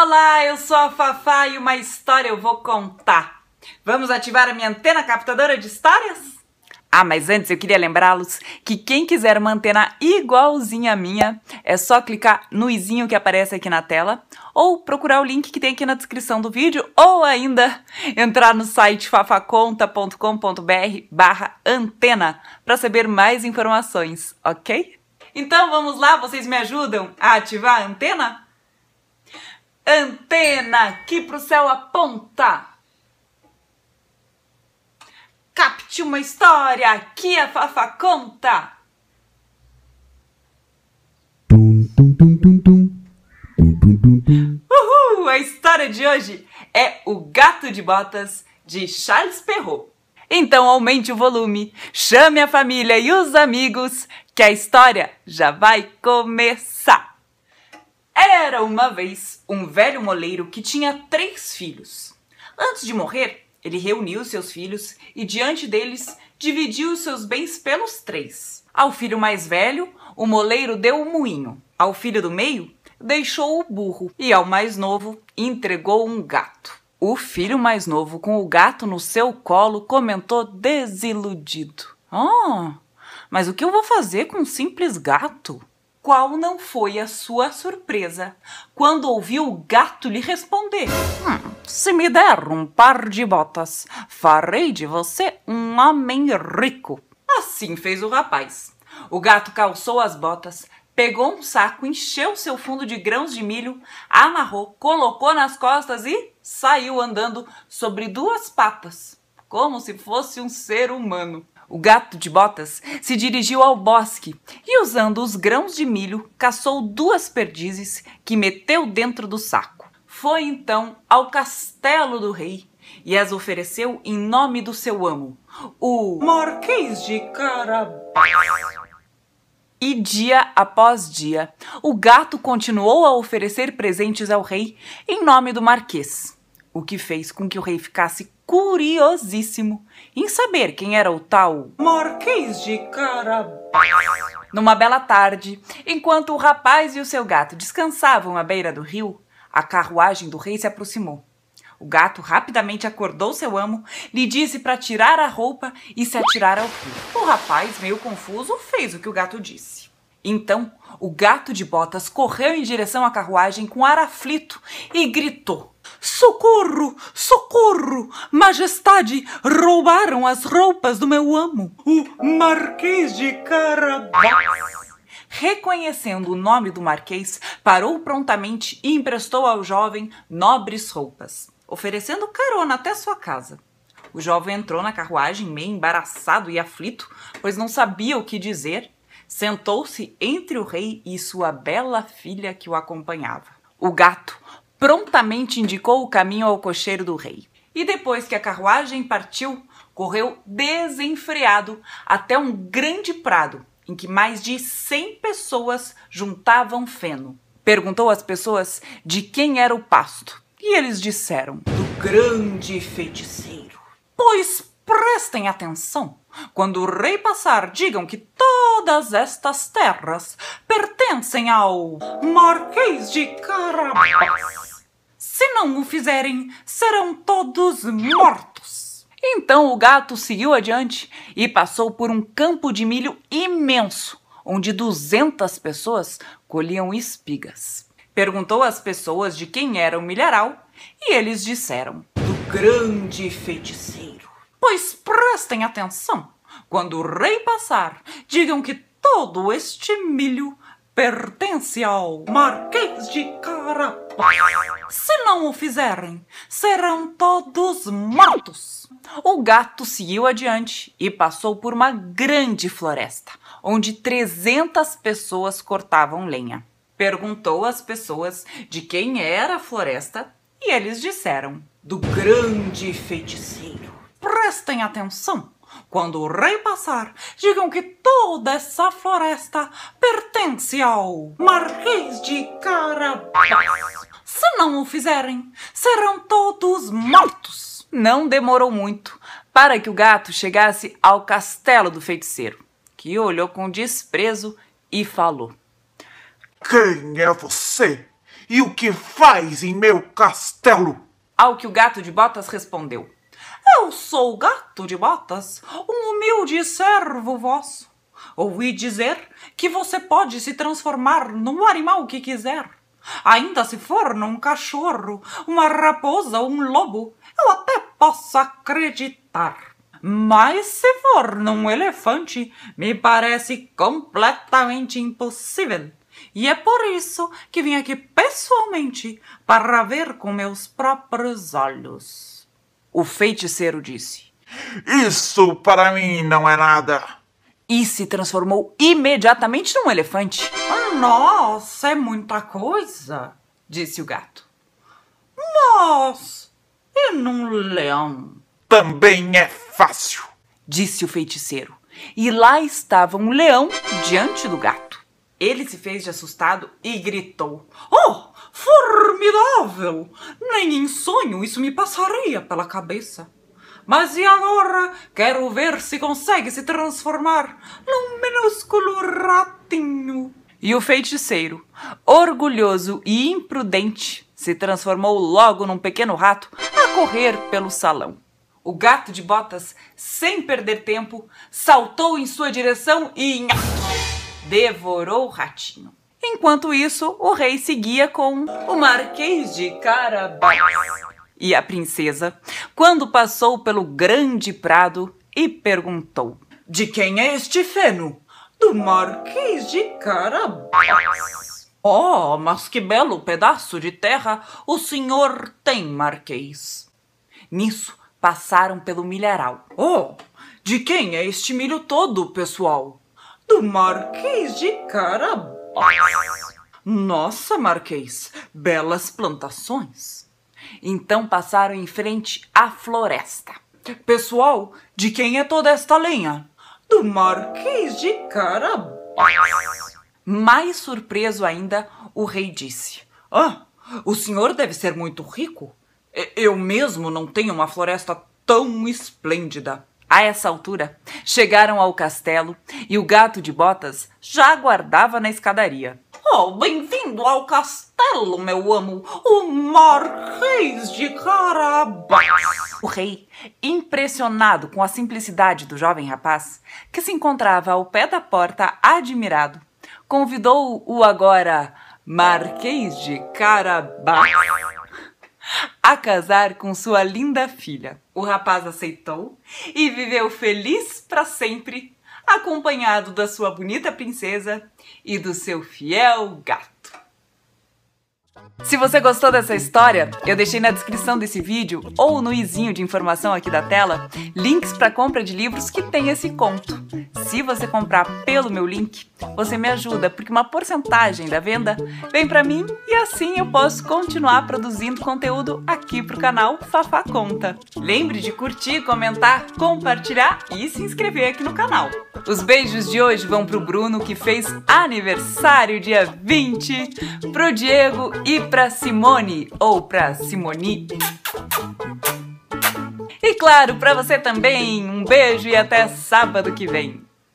Olá, eu sou a Fafá e uma história eu vou contar. Vamos ativar a minha antena captadora de histórias? Ah, mas antes eu queria lembrá-los que quem quiser uma antena igualzinha à minha, é só clicar no izinho que aparece aqui na tela, ou procurar o link que tem aqui na descrição do vídeo, ou ainda entrar no site fafaconta.com.br barra antena para saber mais informações, ok? Então vamos lá, vocês me ajudam a ativar a antena? Antena que pro céu aponta. Capte uma história que a Fafa conta. Uhul! A história de hoje é O Gato de Botas de Charles Perrault. Então aumente o volume, chame a família e os amigos, que a história já vai começar. Era uma vez um velho moleiro que tinha três filhos. Antes de morrer, ele reuniu seus filhos e, diante deles, dividiu seus bens pelos três. Ao filho mais velho, o moleiro deu o moinho. Ao filho do meio, deixou o burro. E ao mais novo, entregou um gato. O filho mais novo, com o gato no seu colo, comentou desiludido: Ah, mas o que eu vou fazer com um simples gato? Qual não foi a sua surpresa quando ouviu o gato lhe responder: hum, Se me der um par de botas, farei de você um homem rico. Assim fez o rapaz. O gato calçou as botas, pegou um saco, encheu seu fundo de grãos de milho, amarrou, colocou nas costas e saiu andando sobre duas patas, como se fosse um ser humano. O gato de botas se dirigiu ao bosque e, usando os grãos de milho, caçou duas perdizes que meteu dentro do saco. Foi então ao castelo do rei e as ofereceu em nome do seu amo, o Marquês de Carabás. E dia após dia, o gato continuou a oferecer presentes ao rei em nome do Marquês, o que fez com que o rei ficasse curiosíssimo em saber quem era o tal Marquês de Carabás. Numa bela tarde, enquanto o rapaz e o seu gato descansavam à beira do rio, a carruagem do rei se aproximou. O gato rapidamente acordou seu amo, lhe disse para tirar a roupa e se atirar ao rio. O rapaz, meio confuso, fez o que o gato disse. Então, o gato de botas correu em direção à carruagem com ar aflito e gritou: Socorro! Socorro! Majestade, roubaram as roupas do meu amo, o Marquês de Carabás. Reconhecendo o nome do Marquês, parou prontamente e emprestou ao jovem nobres roupas, oferecendo carona até sua casa. O jovem entrou na carruagem meio embaraçado e aflito, pois não sabia o que dizer. Sentou-se entre o rei e sua bela filha que o acompanhava. O gato prontamente indicou o caminho ao cocheiro do rei. E depois que a carruagem partiu, correu desenfreado até um grande prado em que mais de cem pessoas juntavam feno. Perguntou às pessoas de quem era o pasto. E eles disseram: Do grande feiticeiro. Pois prestem atenção. Quando o rei passar, digam que todas estas terras pertencem ao Marquês de Carabás. Se não o fizerem, serão todos mortos. Então o gato seguiu adiante e passou por um campo de milho imenso, onde duzentas pessoas colhiam espigas. Perguntou às pessoas de quem era o milharal e eles disseram: Do grande feiticeiro. Pois prestem atenção. Quando o rei passar, digam que todo este milho pertence ao Marquês de Carapaz. Se não o fizerem, serão todos mortos. O gato seguiu adiante e passou por uma grande floresta, onde 300 pessoas cortavam lenha. Perguntou às pessoas de quem era a floresta e eles disseram: Do grande feiticeiro. Prestem atenção. Quando o rei passar, digam que toda essa floresta pertence ao Marquês de Carabás. Se não o fizerem, serão todos mortos. Não demorou muito para que o gato chegasse ao castelo do feiticeiro, que olhou com desprezo e falou: Quem é você? E o que faz em meu castelo? Ao que o gato de botas respondeu: Eu sou o gato de botas, um humilde servo vosso. Ouvi dizer que você pode se transformar no animal que quiser. Ainda se for num cachorro, uma raposa ou um lobo, eu até posso acreditar. Mas se for num elefante, me parece completamente impossível. E é por isso que vim aqui pessoalmente para ver com meus próprios olhos. O feiticeiro disse. Isso para mim não é nada. E se transformou imediatamente num elefante. Nossa, é muita coisa, disse o gato. Mas e num leão? Também é fácil, disse o feiticeiro. E lá estava um leão diante do gato. Ele se fez de assustado e gritou: Oh, formidável! Nem em sonho isso me passaria pela cabeça. Mas e agora? Quero ver se consegue se transformar num minúsculo ratinho. E o feiticeiro, orgulhoso e imprudente, se transformou logo num pequeno rato a correr pelo salão. O gato de botas, sem perder tempo, saltou em sua direção e devorou o ratinho. Enquanto isso, o rei seguia com o Marquês de Carabás e a princesa, quando passou pelo grande prado e perguntou: De quem é este feno? Do Marquês de Carabás. Oh, mas que belo pedaço de terra o senhor tem, Marquês. Nisso, passaram pelo milharal. Oh, de quem é este milho todo, pessoal? Do Marquês de Carabás. Nossa, Marquês, belas plantações. Então passaram em frente à floresta. Pessoal, de quem é toda esta lenha? do Marquês de Carabás. Mais surpreso ainda, o rei disse: Ah, o senhor deve ser muito rico. Eu mesmo não tenho uma floresta tão esplêndida. A essa altura, chegaram ao castelo e o gato de botas já aguardava na escadaria. Oh, bem-vindo ao castelo, meu amo, o Marquês de Carabás. O rei, impressionado com a simplicidade do jovem rapaz, que se encontrava ao pé da porta admirado, convidou o agora Marquês de Carabás a casar com sua linda filha. O rapaz aceitou e viveu feliz para sempre acompanhado da sua bonita princesa e do seu fiel gato. Se você gostou dessa história, eu deixei na descrição desse vídeo ou no izinho de informação aqui da tela links para compra de livros que tem esse conto. Se você comprar pelo meu link, você me ajuda porque uma porcentagem da venda vem para mim e assim eu posso continuar produzindo conteúdo aqui pro canal Fafá Conta. Lembre de curtir, comentar, compartilhar e se inscrever aqui no canal. Os beijos de hoje vão pro Bruno que fez aniversário dia 20, pro Diego e pra Simone ou pra Simoni. E claro, para você também, um beijo e até sábado que vem.